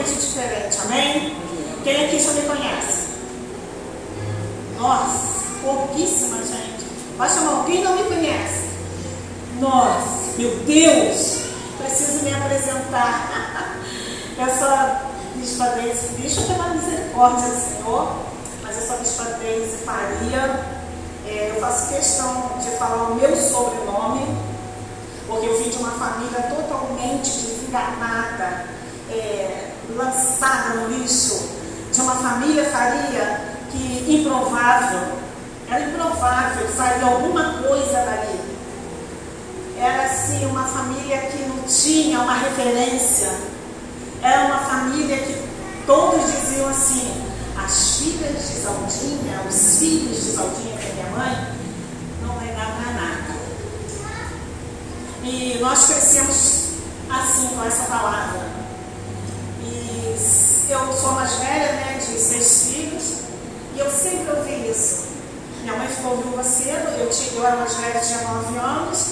totalmente diferente, amém? Quem aqui já me conhece? Nossa, pouquíssima gente. Vai chamar quem não me conhece? Nossa, meu Deus, preciso me apresentar. Eu sou Bispa Deise, deixa pela misericórdia do Senhor, mas eu sou Bispa Deise Faria. É, eu faço questão de falar o meu sobrenome, porque eu vim de uma família totalmente desenganada, é, lançada no lixo, de uma família Faria que improvável, era improvável que faria alguma coisa dali. Era assim uma família que não tinha uma referência era uma família que todos diziam assim: as filhas de Zaldinha, os filhos de Zaldinha, que é minha mãe, não dar para nada. E nós crescemos assim com essa palavra. Eu sou mais velha, né, de seis filhos, e eu sempre ouvi isso. Minha mãe ficou viúva cedo, eu, tinha, eu era mais velha, tinha nove anos,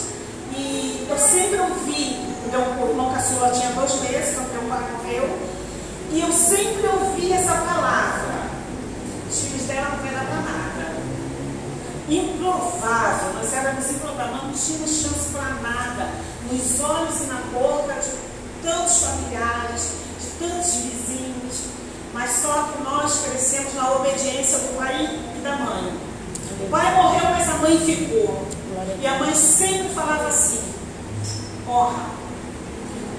e eu sempre ouvi meu irmão caçula tinha dois meses quando meu pai morreu. E eu sempre ouvi essa palavra. Os filhos dela não era para nada. Improvável, nós éramos improváveis, não tínhamos chance para nada. Nos olhos e na boca de tantos familiares, tantos vizinhos. Mas só que nós crescemos na obediência do pai e da mãe. O pai morreu, mas a mãe ficou. E a mãe sempre falava assim: honra,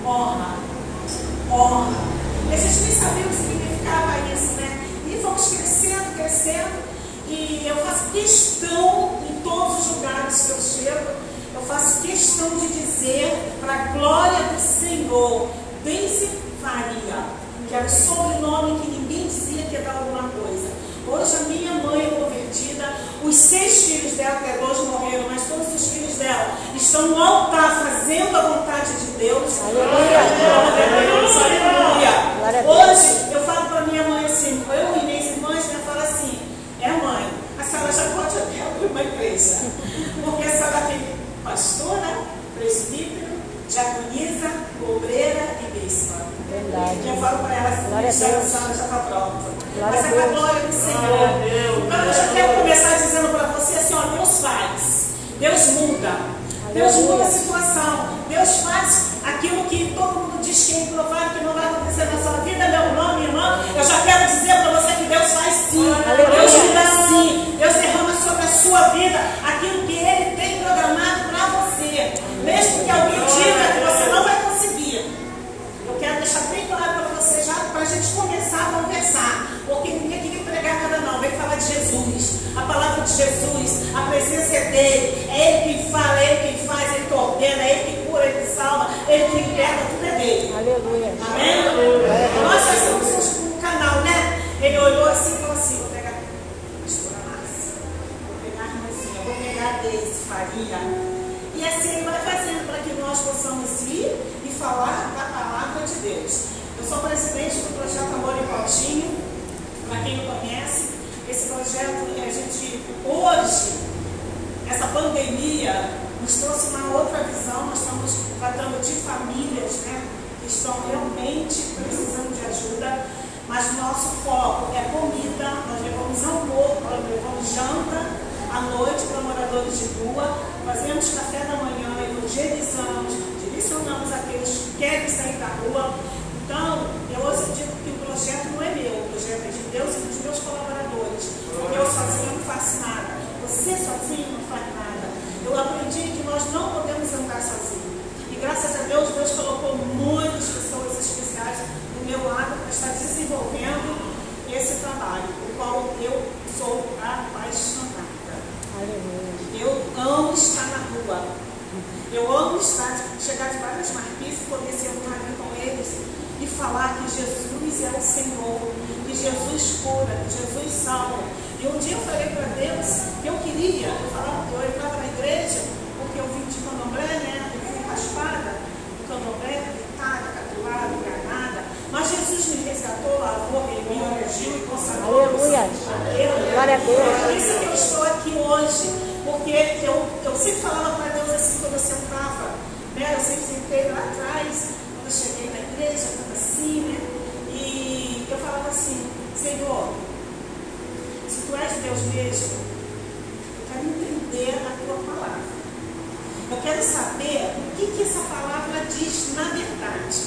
honra, honra. E a gente nem sabia o que significava isso, né? E fomos crescendo, crescendo. E eu faço questão, em todos os lugares que eu chego, eu faço questão de dizer, para a glória do Senhor, Deise Faria, que era o sobrenome que ninguém dizia que ia dar alguma coisa. Hoje a minha mãe é convertida, os seis filhos dela, que é dois morreram, mas todos os filhos dela estão no altar fazendo a vontade de Deus. Aleluia. Aleluia. Hoje eu falo para minha mãe assim, eu e minhas irmãs, eu falo assim, é mãe, a senhora já pode até abrir uma igreja. Porque a senhora tem pastora, presbítero, diaconisa, obreira e bispa. Verdade. Eu falo para ela assim, já, a senhora já está pronta. Glória Mas é a glória do Senhor. Então eu já quero começar dizendo para você assim, ó, Deus faz. Deus muda. Deus muda a situação. Deus faz aquilo que todo mundo diz que é improvável, que não vai acontecer na sua vida, meu irmão, minha irmã. Eu já quero dizer para você que Deus faz sim. Deus muda sim. Deus derrama sobre a sua vida aquilo que Ele tem programado para você. Mesmo que alguém diga que você não vai conseguir. Deixar bem claro para você já, para a gente começar a conversar. Porque ninguém aqui vem pregar nada não, vem falar de Jesus. A palavra de Jesus, a presença é dele. É ele quem fala, é ele quem faz, ele que ordena, é ele que cura, ele que salva, ele que liberta, tudo é dele. Aleluia. Amém? Aleluia. Nós somos um canal, né? Ele olhou assim e falou assim, vou pegar a pastora Márcia, vou pegar a irmãzinha, vou pegar a Deise Faria. E assim ele vai fazendo para que nós possamos ir e falar da palavra de Deus. Eu sou presidente do projeto Amor e Potinho. Para quem não conhece, esse projeto, a gente, hoje, essa pandemia nos trouxe uma outra visão. Nós estamos tratando de famílias né, que estão realmente precisando de ajuda, mas nosso foco é comida. Nós levamos almoço, nós levamos janta à noite para moradores de rua, fazemos café da manhã, evangelizamos, direcionamos aqueles que querem sair da rua. Então, eu hoje digo que o projeto não é meu, o projeto é de Deus e dos meus colaboradores. Porque eu sozinho não faço nada. Você sozinho não faz nada. Eu aprendi que nós não podemos andar sozinhos. E graças a Deus, Deus colocou muitas pessoas especiais do meu lado para estar desenvolvendo esse trabalho, o qual eu sou apaixonada. Eu amo estar na rua. Eu amo estar, chegar de várias marquises e poder sentar ali com eles e falar que Jesus é o Senhor, que Jesus cura, que Jesus salva. E um dia eu falei para Deus que eu queria, eu, falava, eu entrava na igreja, porque eu vim de candomblé, né? Eu fui raspada, candomblé, gritada, capulada, enganada. Mas Jesus me resgatou, lavou, remiu, ungiu e consagrou. Aleluia. Glória a Deus. Por isso que eu estou aqui hoje, porque eu, eu sempre falava para Deus assim quando eu sentava, né? Eu sempre sentei lá atrás, quando eu cheguei na igreja, assim, né? E Senhor, se tu és Deus mesmo, eu quero entender a tua palavra. Eu quero saber o que, que essa palavra diz na verdade.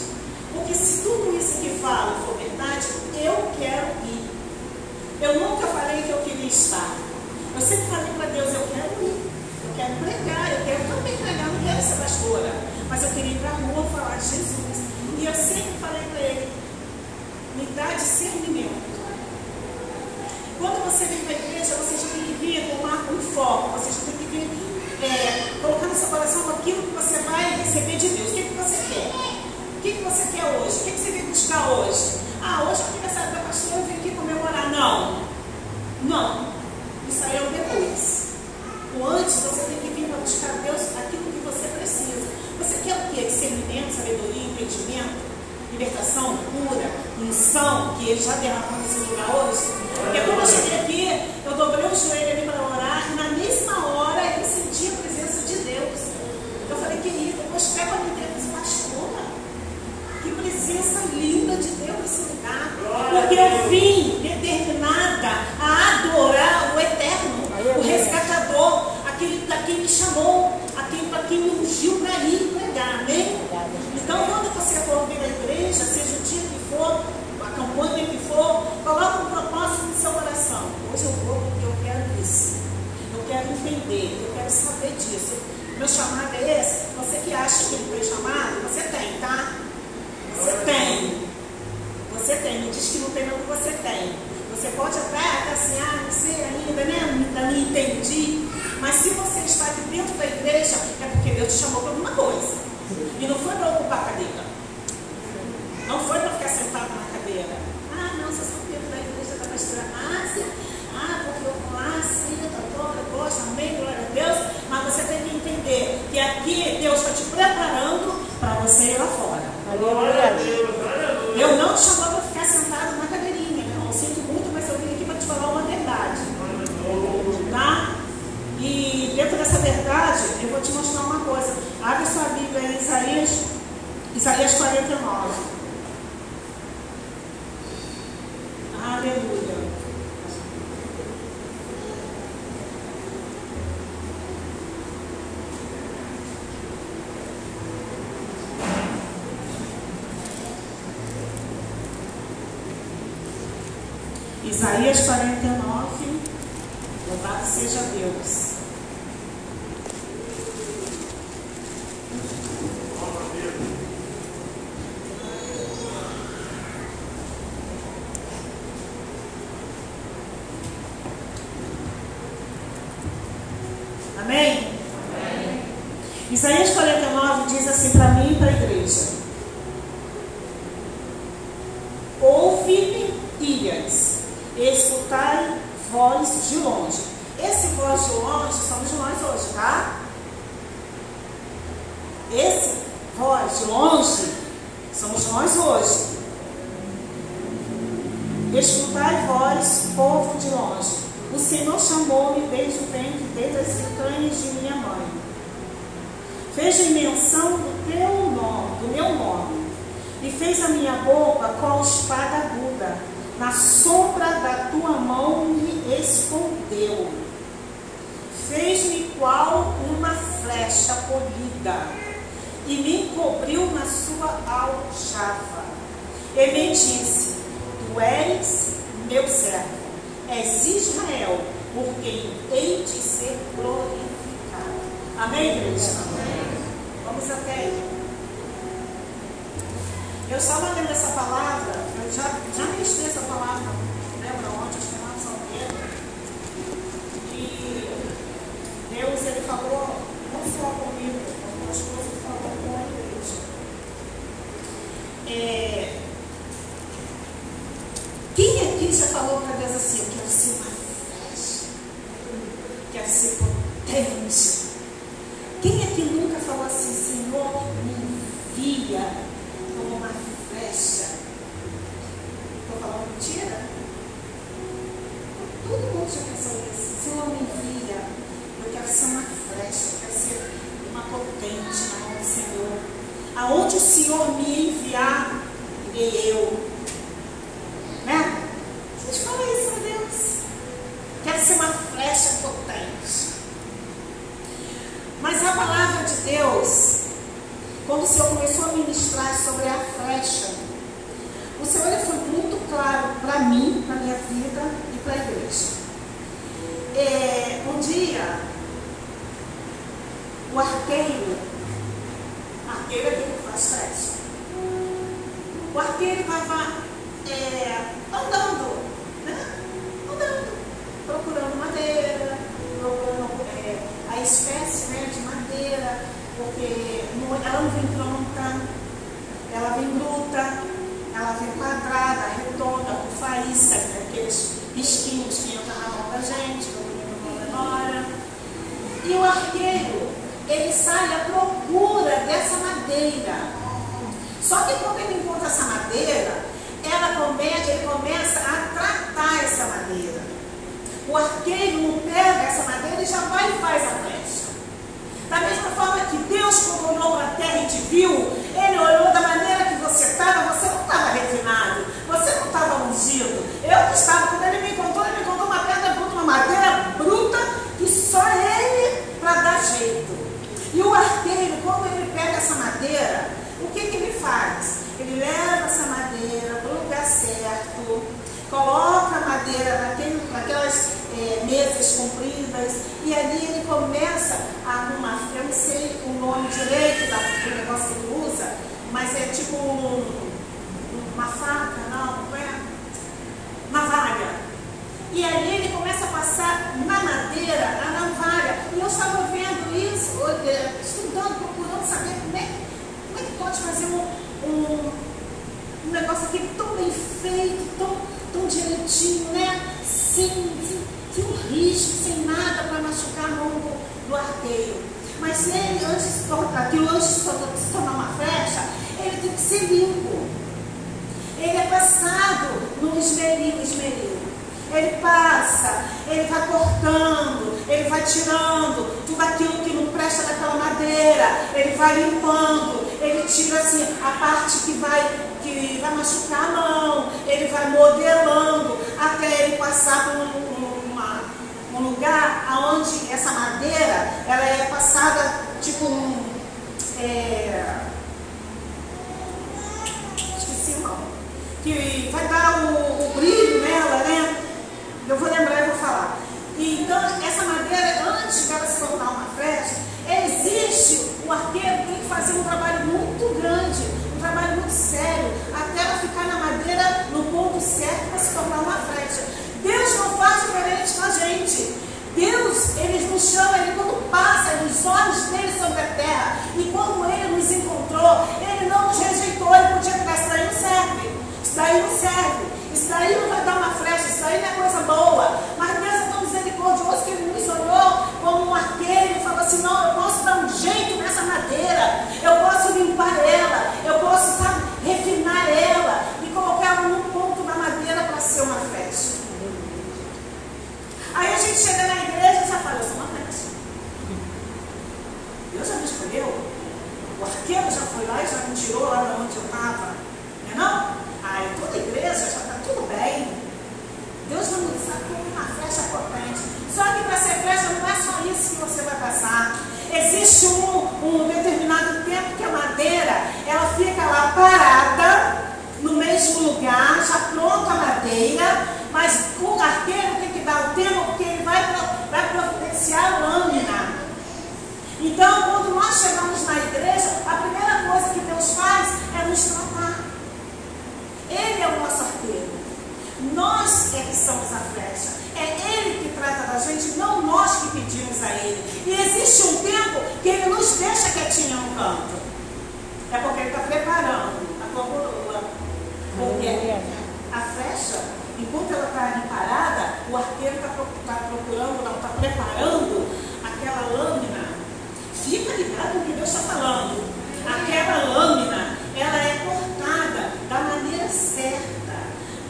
Porque se tudo isso que fala for verdade, eu quero ir. Eu nunca falei que eu queria estar. Eu sempre falei para Deus, eu quero ir. Eu quero pregar, eu quero também pregar, não quero ser pastora. Mas eu queria ir para a rua falar de Jesus. E eu sempre falei para ele, me dá discernimento. Quando você vem para a igreja, você já tem que vir com um foco, você já tem que vir é, colocar no seu coração aquilo que você vai receber de Deus. O que, que você quer? O que, que você quer hoje? O que, que você vem buscar hoje? Ah, hoje é ele já derramou nesse lugar hoje. Porque quando eu entender, eu quero saber disso. Meu chamado é esse. Você que acha que não tem chamado, você tem, tá? Você tem. Você tem. Me diz que não tem, mas você tem. Você pode até, até assim, ah, não sei ainda, né? Ainda não entendi. Mas se você está aqui dentro da igreja, é porque Deus te chamou para alguma coisa. E não foi para ocupar a cadeira. Não foi para ficar sentado na cadeira. Ah, não, vocês são dentro da igreja da pastora Ásia. Ah, porque eu vou lá, sim, eu adoro, eu gosto, amém, glória a Deus. Mas você tem que entender que aqui Deus está te preparando para você ir lá fora. Eu não te chamou para ficar sentado na cadeirinha, irmão. Eu sinto muito, mas eu vim aqui para te falar uma verdade. Tá? E dentro dessa verdade, eu vou te mostrar uma coisa. Abre sua Bíblia em Isaías, Isaías 49. Aleluia. Isaías 49, louvado seja Deus. Amém? Isaías 49 diz assim para mim e para a igreja: Ouve-me, ilhas, escutai voz de longe. Esse voz de longe somos nós hoje, tá? Esse voz de longe somos nós hoje. Escutai voz, povo de longe. O Senhor chamou-me desde o ventre, desde as entranhas de minha mãe. Fez menção do teu nome, do meu nome, e fez a minha boca com espada aguda. Na sombra da tua mão me escondeu. Fez-me qual uma flecha polida, e me encobriu na sua aljava. E me disse: Tu és meu servo és Israel, por quem hei de ser glorificado. Amém, igreja? Amém. Vamos até aí. Eu estava lendo essa palavra, eu já, já ministrei essa palavra, lembra ontem, acho que é lá São Pedro, e Deus, ele falou, não só comigo, algumas coisas ele falou com a igreja. É, quem aqui já falou para Deus assim, eu quero ser uma flecha, quero ser potente? Quem aqui nunca falou assim, Senhor, me envia como uma flecha? Estou falando mentira? Todo mundo já pensou isso. Senhor, me envia. Eu quero ser uma flecha, eu quero ser uma potente na mão do Senhor. Aonde o Senhor me enviar, irei eu. Né? Mas a palavra de Deus, quando o Senhor começou a ministrar sobre a flecha, o Senhor ele foi muito claro para mim, para minha vida e para a igreja. É, um dia, o arqueiro, arqueiro é aquele que faz flecha, o arqueiro estava é, andando, né? andando, procurando madeira, procurando é, a espécie né, de madeira, porque não, ela não vem pronta, ela vem bruta, ela vem quadrada, redonda, com faísca, né, aqueles risquinhos que entram na mão da gente, quando memória. E o arqueiro, ele sai à procura dessa madeira. Só que quando ele encontra essa madeira, ela começa, ele começa a tratar essa madeira. O arqueiro não pega essa madeira e já vai e faz a flecha. Da mesma forma que Deus, quando olhou para a terra e te viu, Ele olhou da maneira que você estava, você não estava refinado, você não estava ungido. Eu que estava, quando Ele me encontrou, Ele me encontrou uma pedra bruta, uma madeira bruta, que só Ele para dar jeito. E o arqueiro, quando ele pega essa madeira, o que, que ele faz? Ele leva essa madeira para o lugar certo, coloca a madeira naquele, naquelas é, mesas compridas e ali ele começa a arrumar. Eu não sei o nome direito da, do negócio que ele usa, mas é tipo um, uma faca, não, não é? Navalha. E ali ele começa a passar na madeira a navalha. E eu estava vendo isso, estudando, procurando saber como é, como é que pode fazer um, um, um negócio aqui tão bem feito, tão, tão direitinho, né? Sem, sem, sem risco, sem nada para machucar a mão do, arqueiro. Mas ele, antes de tornar, que de se tornar uma flecha, ele tem que ser limpo. Ele é passado no esmeril, esmeril. Ele passa, ele vai cortando, ele vai tirando tudo aquilo que não presta daquela madeira, ele vai limpando, ele tira assim a parte que vai, que vai machucar a mão, ele vai modelando até ele passar por um, um lugar onde essa madeira ela é passada tipo um. É, esqueci o nome. Que vai dar o, o brilho nela, né? Eu vou lembrar e vou falar. E, então, essa madeira, antes dela se tornar uma flecha, existe, o arqueiro tem que fazer um trabalho muito grande, um trabalho muito sério, até ela ficar na madeira no ponto certo para se tornar uma flecha. Deus não faz diferente com a gente. Deus, Ele nos chama, Ele quando passa, os olhos dele sobre a terra, e quando Ele nos encontrou, Ele não nos rejeitou, Ele podia ficar, isso daí não serve, isso daí não serve. Isso daí não vai dar uma flecha, isso daí não é coisa boa. Mas Deus é tão misericordioso que Ele nos olhou como um arqueiro e falou assim: não, eu posso dar um jeito nessa madeira, eu posso limpar ela, eu posso sabe, refinar ela e colocar ela num ponto da madeira para ser uma flecha. Aí a gente chega na igreja e já fala: eu sou uma flecha. Deus já me escolheu. O arqueiro já foi lá e já me tirou lá de onde eu estava. Não é não? Aí toda igreja já está tudo bem. Deus vai nos usar como uma flecha potente. Só que para ser flecha não é só isso que você vai passar. Existe um, um determinado tempo que a madeira ela fica lá parada no mesmo lugar, já pronta a madeira, mas o arqueiro tem que dar o tempo porque ele vai, vai providenciar a lâmina. Então, quando nós chegamos na igreja, a primeira coisa que Deus faz é nos tratar. Ele é o nosso arqueiro. Nós é que somos a flecha. É Ele que trata da gente, não nós que pedimos a Ele. E existe um tempo que Ele nos deixa É porque Ele está preparando a coroa. Porque a flecha, enquanto ela está ali parada, o arqueiro está tá procurando, está preparando aquela lâmina. Fica ligado no que Deus está falando. Aquela lâmina, ela é cortada da maneira certa,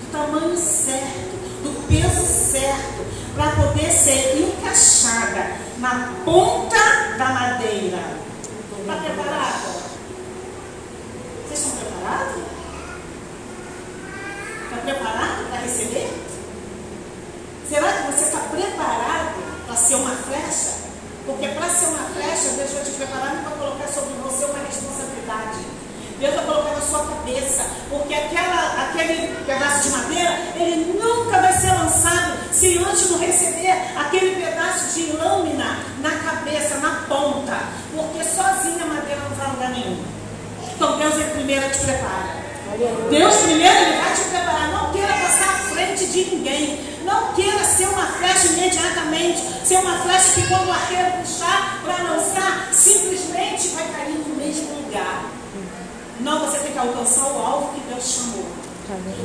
do tamanho certo, do peso certo, para poder ser encaixada na ponta da madeira. Está preparado? Vocês estão preparados? Está preparado para receber? Será que você está preparado para ser uma flecha? Porque para ser uma flecha, Deus vai te preparar vai colocar sobre você uma responsabilidade. Deus vai colocar na sua cabeça, porque aquela, aquele pedaço de madeira, ele nunca vai ser lançado se antes não receber aquele pedaço de lâmina na cabeça, na ponta, porque sozinha a madeira não vai lugar nenhum. Então Deus é primeiro te prepara. Deus primeiro ele vai te preparar. Não queira passar à frente de ninguém. Não queira ser uma flecha imediatamente. Ser uma flecha que quando o arqueiro puxar para lançar, simplesmente vai cair no mesmo lugar. Não, você tem que alcançar o alvo que Deus chamou.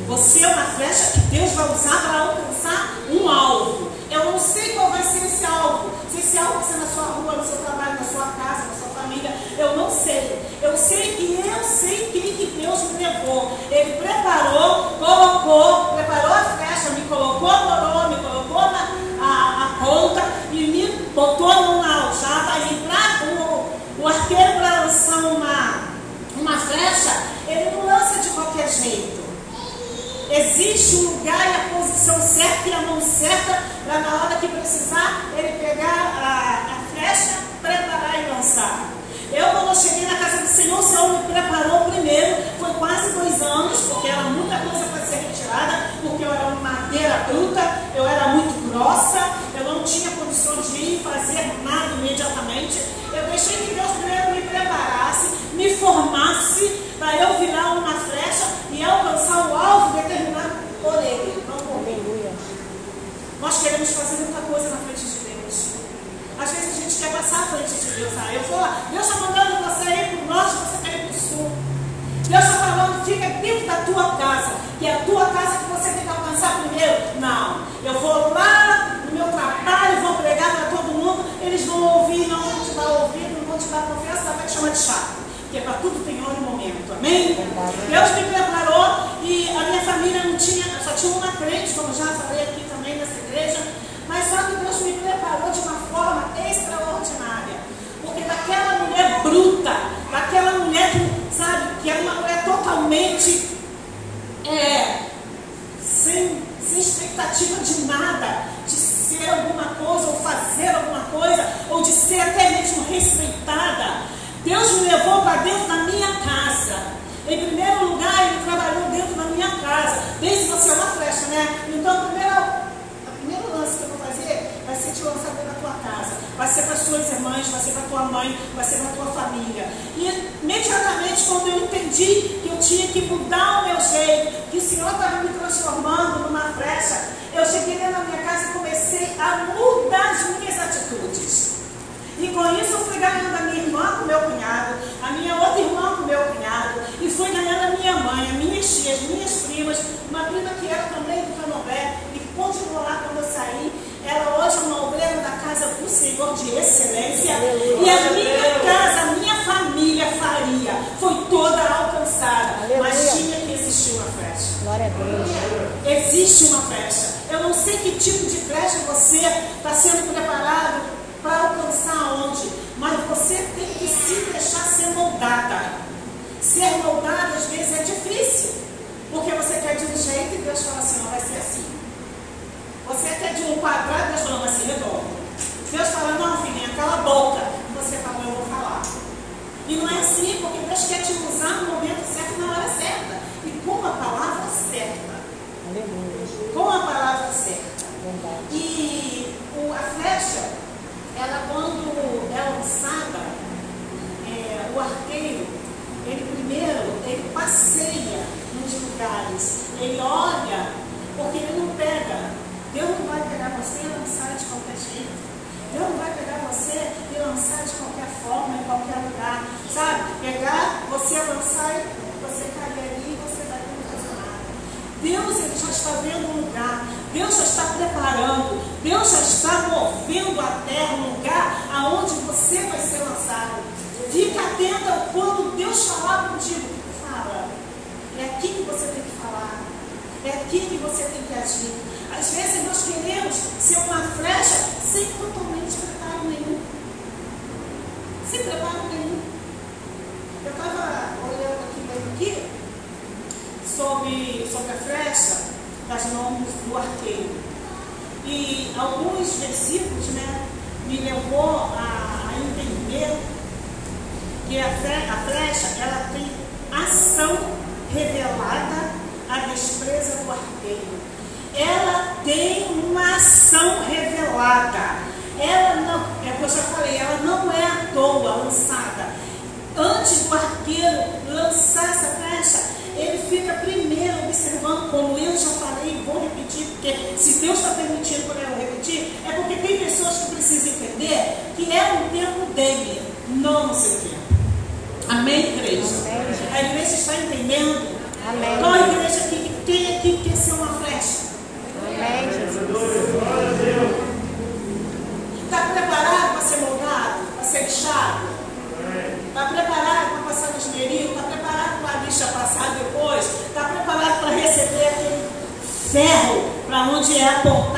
Você é uma flecha que Deus vai usar para alcançar um alvo. Eu não sei qual vai ser esse alvo. Se esse alvo vai ser na sua rua, no seu trabalho, na sua casa, na sua família, eu não sei. Eu sei que eu sei quem que Deus me levou. Ele preparou, colocou, preparou a flecha, me colocou a coroa, me colocou na a, a ponta e me botou numa aljava e para o, o arqueiro para lançar uma, flecha, ele não lança de qualquer jeito. Existe o lugar e a posição certa e a mão certa para na hora que precisar ele pegar a, a flecha, preparar e lançar. Eu, quando eu cheguei na casa do Senhor, o Senhor me preparou primeiro, foi quase dois anos, porque era muita coisa para ser retirada, porque eu era uma madeira bruta, eu era muito grossa, eu não tinha condições de ir fazer nada imediatamente. Eu deixei que Deus primeiro me preparasse, me formasse, para eu virar uma flecha e alcançar o alvo determinado por Ele, não por mim. Nós queremos fazer muita coisa na frente de Deus. Às vezes a gente quer passar frente de Deus. Ah, eu vou lá, Deus está mandando você ir para o norte, você quer ir para o sul. Deus está falando, fica dentro da tua casa, que é a tua casa que você tem que alcançar primeiro. Não, eu vou lá no meu trabalho, vou pregar para todo mundo, eles vão ouvir, não vão te dar ouvido, não vão te dar confiança, vai te chamar de chato. Porque para tudo tem hora e momento, amém? Deus me preparou e a minha família não tinha, só tinha uma crente, como já falei aqui também nessa igreja, mas que Deus me preparou de uma forma extraordinária. Porque daquela mulher bruta, daquela mulher que, sabe, que era uma mulher totalmente é, sem, sem expectativa de nada, de ser alguma coisa, ou fazer alguma coisa, ou de ser até mesmo respeitada. Deus me levou para dentro da minha casa. Em primeiro lugar, Ele trabalhou dentro da minha casa. Desde você é uma flecha, né? Então, primeiro, o primeiro lance que eu vou fazer vai ser te lançar dentro da tua casa. Vai ser para as suas irmãs, vai ser para tua mãe, vai ser para tua família. E imediatamente, quando eu entendi que eu tinha que mudar o meu jeito, que o Senhor estava me transformando numa flecha, eu cheguei dentro da minha casa e comecei a mudar as minhas atitudes. E com isso eu fui ganhando a minha irmã com meu cunhado, a minha outra irmã com meu cunhado, e fui ganhando a minha mãe, a minhas tias, minhas primas, uma prima que era também do Canobé, e continuou lá quando eu saí. Ela hoje é uma obreira da casa do Senhor de excelência. Aleluia. E a minha casa, a minha família faria, foi toda alcançada. Mas Aleluia. tinha que existir uma flecha. Glória a Deus. Existe uma flecha. Eu não sei que tipo de flecha você está sendo preparado para alcançar onde, mas você tem que se deixar ser moldada. Ser moldada às vezes é difícil, ferro para onde é apontado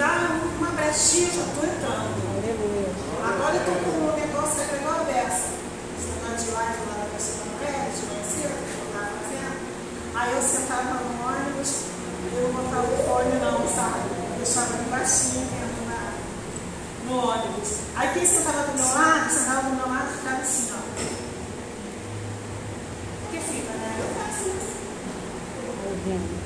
Tá? entrar numa brechinha, já estou entrando. Agora eu estou com um negócio aqui igual a dessa. Estudando tá de lá, do lado da mulher, de conhecer o que eu estava fazendo. Aí eu sentava no ônibus, eu não botava o fone não, sabe? Eu deixava ele baixinho né, dentro na, no ônibus. Aí quem sentava do meu lado, sentava do meu lado e ficava assim, ó. Porque fica, né? Eu faço isso. Tá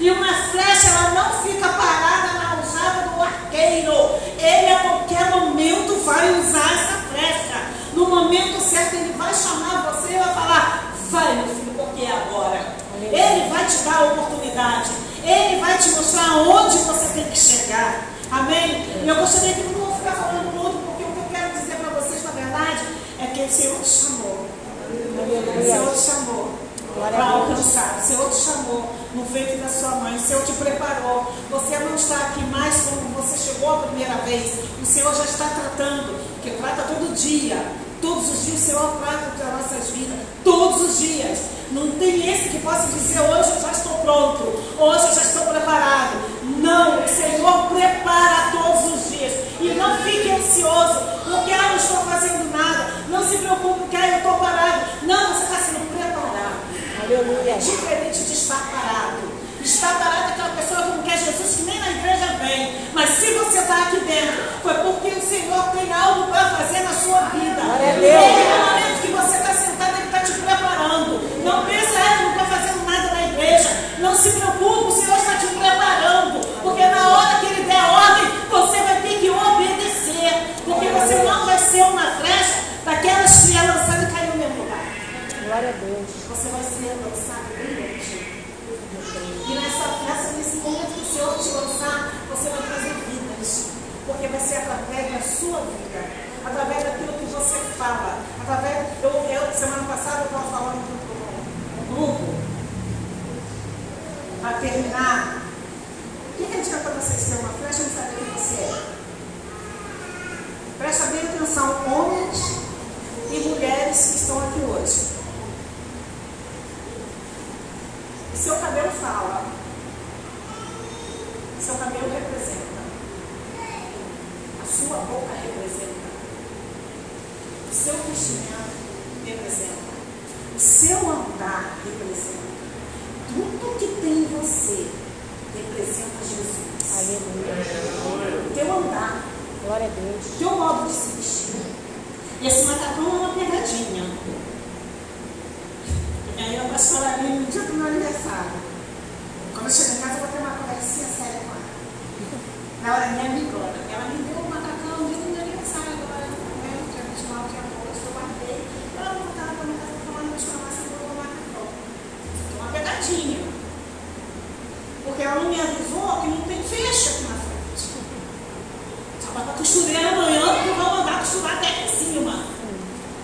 E uma flecha ela não fica parada na aljava do arqueiro. Ele a qualquer momento vai usar essa flecha. No momento certo ele vai chamar você e vai falar: vai meu filho, porque é agora. Ele vai te dar a oportunidade. Ele vai te mostrar onde você tem que chegar. Amém? E eu gostaria que não vou ficar falando muito, porque o que eu quero dizer para vocês, na verdade, é que o Senhor te chamou. O Senhor te chamou para alcançar. O Senhor te chamou no ventre da sua mãe. O Senhor te preparou. Você não está aqui mais como você chegou a primeira vez. O Senhor já está tratando, que trata todo dia. Todos os dias o Senhor trata das nossas vidas. Todos os dias. Não tem esse que possa dizer hoje eu já estou pronto. Hoje eu já estou preparado. Não, o Senhor prepara todos os dias. E não fique ansioso, porque ah, não estou fazendo nada. Não se preocupe, porque ah, eu estou parado. Não, você está sendo preparado. Aleluia. Diferente de estar parado. Estar parado é aquela pessoa que não quer Jesus, que nem na igreja vem. Mas se você está aqui dentro, foi porque o Senhor tem algo para fazer na sua vida. A. Desde o momento que você está sentado, Ele está te preparando. Não pensa, ah, não estou fazendo nada na igreja. Não se preocupe, o Senhor está te preparando. Porque na hora que Ele der ordem, você vai ter que obedecer. Porque você não vai ser uma flecha daquelas que é lançada Glória a Deus. Você vai ser lançado longe. E nessa, nessa, nesse momento que o Senhor te lançar, você vai trazer vidas. Porque vai ser através da sua vida, através daquilo que você fala. Através. Eu, eu semana passada eu estava falando no grupo, para terminar. O que, que a gente quer para você ser uma flecha e saber quem você é? Presta bem atenção, homens e mulheres que estão aqui hoje. O seu cabelo fala. O seu cabelo representa. vestimenta representa. O seu andar representa. Tudo que tem em você representa Jesus. Aleluia. O teu andar, Glória a Deus. o teu modo de se vestir. Esse macacão é uma pegadinha. E aí a pastora ali no dia do meu aniversário. Quando eu chego em casa, eu vou ter uma conversinha séria com ela. Ela é minha amigona. Ela me deu um macacão no dia do meu aniversário. Agora, né, dia 29 de agosto, eu guardei. Ela não estava para minha casa falando de farmácia, eu vou macacão. Isso aqui é uma pegadinha. Porque ela não me avisou que não tem fecho aqui na frente. Só para a costureira amanhã, que eu vou mandar costurar até aqui em cima.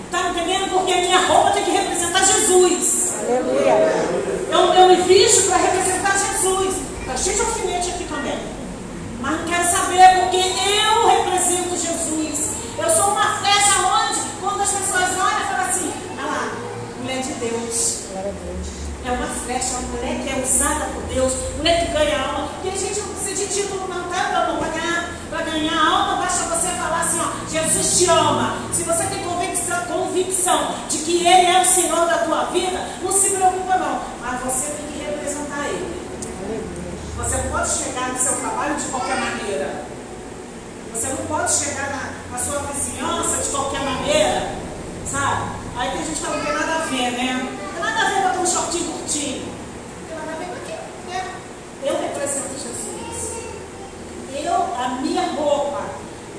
Tá entendendo? Porque a minha roupa tem que representar Jesus. Aleluia. Eu, eu me visto para representar Jesus. Está cheio de alfinete aqui também. Mas não quero saber porque eu represento Jesus. Eu sou uma flecha onde, quando as pessoas olham, falam assim: olha lá, mulher de Deus. É uma flecha, uma mulher que é usada por Deus, mulher que ganha alma. E a gente não precisa de título, não, tá, meu amor? Para ganhar, para ganhar alma, basta você falar assim: ó, Jesus te ama. Se você tem convicção, convicção de que Ele é o Senhor da tua vida, não se preocupa, não. Mas você tem que representar Ele. Você pode chegar no seu trabalho de qualquer maneira. Você não pode chegar na, na sua vizinhança de qualquer maneira. Sabe? Aí tem gente que não tem nada a ver, né? Não tem nada a ver botar um shortinho curtinho. Não tem nada a ver com aquilo, né? Eu represento Jesus. Eu, a minha roupa,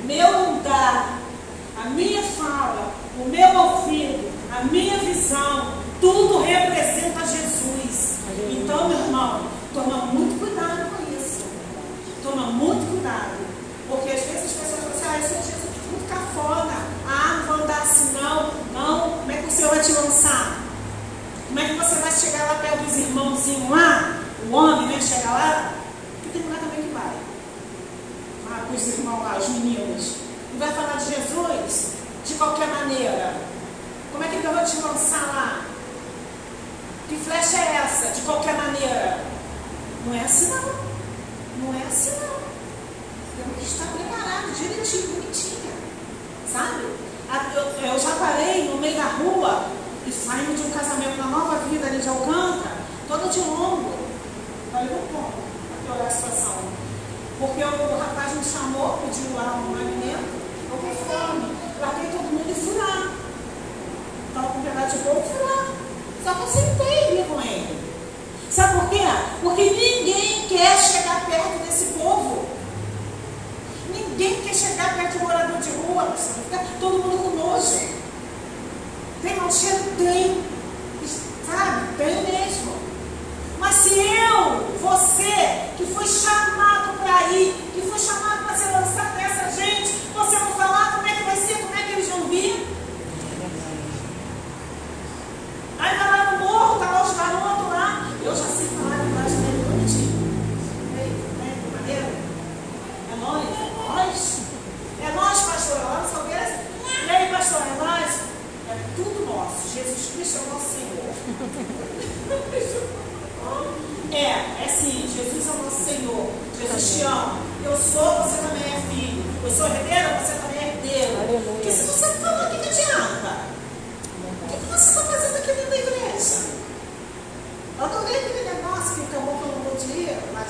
meu lugar, a minha fala, o meu ouvido, a minha visão, tudo representa Jesus. Então, meu irmão, toma muito cuidado com isso. Toma muito cuidado. Porque às vezes as pessoas falam assim, ah, esse é Jesus muito cafona. Ah, não vou andar assim não. Não, como é que o Senhor vai te lançar? Como é que você vai chegar lá perto dos irmãozinhos lá? O homem, né? Chega lá. Porque tem lugar também que vai. Ah, com os irmãos lá, os meninos. E vai falar de Jesus de qualquer maneira. Como é que eu vou te lançar lá? Que flecha é essa? De qualquer maneira. Não é assim não. Não é assim não. Temos que estar preparado, direitinho, bonitinha. Sabe? A- Eu, eu já parei no meio da rua e saindo de um casamento na nova vida ali de Alcântara, toda de longo. Falei, vamos como? Para piorar a situação. Porque o, o rapaz me chamou, pediu lá um alimento, eu com fome. Larguei todo mundo e fui lá. Estava com um pedaço de bolo e fui lá. Só que eu sentei ali com ele. Sabe por quê? Porque ninguém quer chegar perto desse povo. Ninguém quer chegar perto de morador de rua, ficar todo mundo com nojo. Tem mau cheiro? Tem. Sabe? Tem mesmo. Mas se eu, você, que foi chamado para ir, que foi chamado para ser lançado nessa gente, você não falar como é que vai ser, como é que eles vão vir? Aí vai lá no morro, tá lá os garotos lá. Eu já sei falar a linguagem dele bonitinho. Ei, né? Que maneiro. É nós, é nós. É nós, pastor. É lá no Salgueiro. E aí, pastor, é nós? É tudo nosso. Jesus Cristo é o nosso Senhor. É, é sim, Jesus é o nosso Senhor. Jesus te ama. Eu sou, você também é filho. Eu sou herdeiro, você também é herdeiro. Aleluia. Porque se você não falar, o que, que adianta? O que, que você está fazendo aqui dentro da igreja? Eu adorei aquele negócio que acabou que eu não pude ir, mas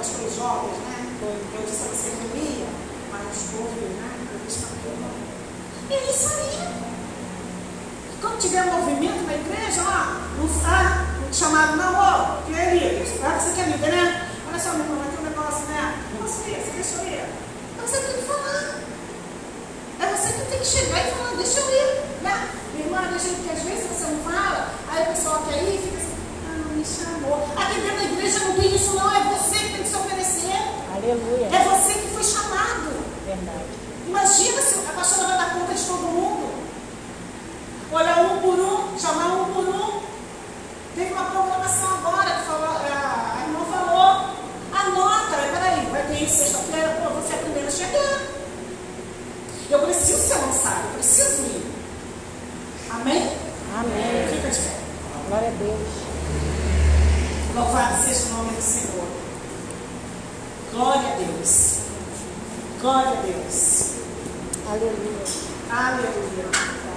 acho que os jovens, né? Eu disse a você que eu ia, mas os povos, né? Eu disse na turma. E isso aí. Quando tiver movimento na igreja, ó, não está chamado, não, ó, que é. Claro que você quer líder, né? Olha só, meu irmão, vai ter um negócio, né? Posso? Você deixa eu ir? É você que tem que falar. É você que tem que chegar e falar, deixa eu ir, né? Minha irmã, deixa eu ir, porque às vezes você não fala, aí o pessoal quer ir e fica assim, ah, não me chamou. Aqui dentro da igreja não tem isso, não, é você que tem que se oferecer. Aleluia. É você que foi chamado. Verdade. Imagina se a pastora vai dar conta de todo mundo. Olhar um por um, chamar um por um. Teve uma programação agora que falou, a, a irmã falou, anota, peraí, vai ter isso sexta-feira, pô, você é a primeira a chegar. Eu preciso ser lançado, eu preciso ir. Amém? Amém. Fica de pé. Glória a Deus. Louvado seja o nome do Senhor. Glória a Deus. Glória a Deus. Aleluia. Aleluia.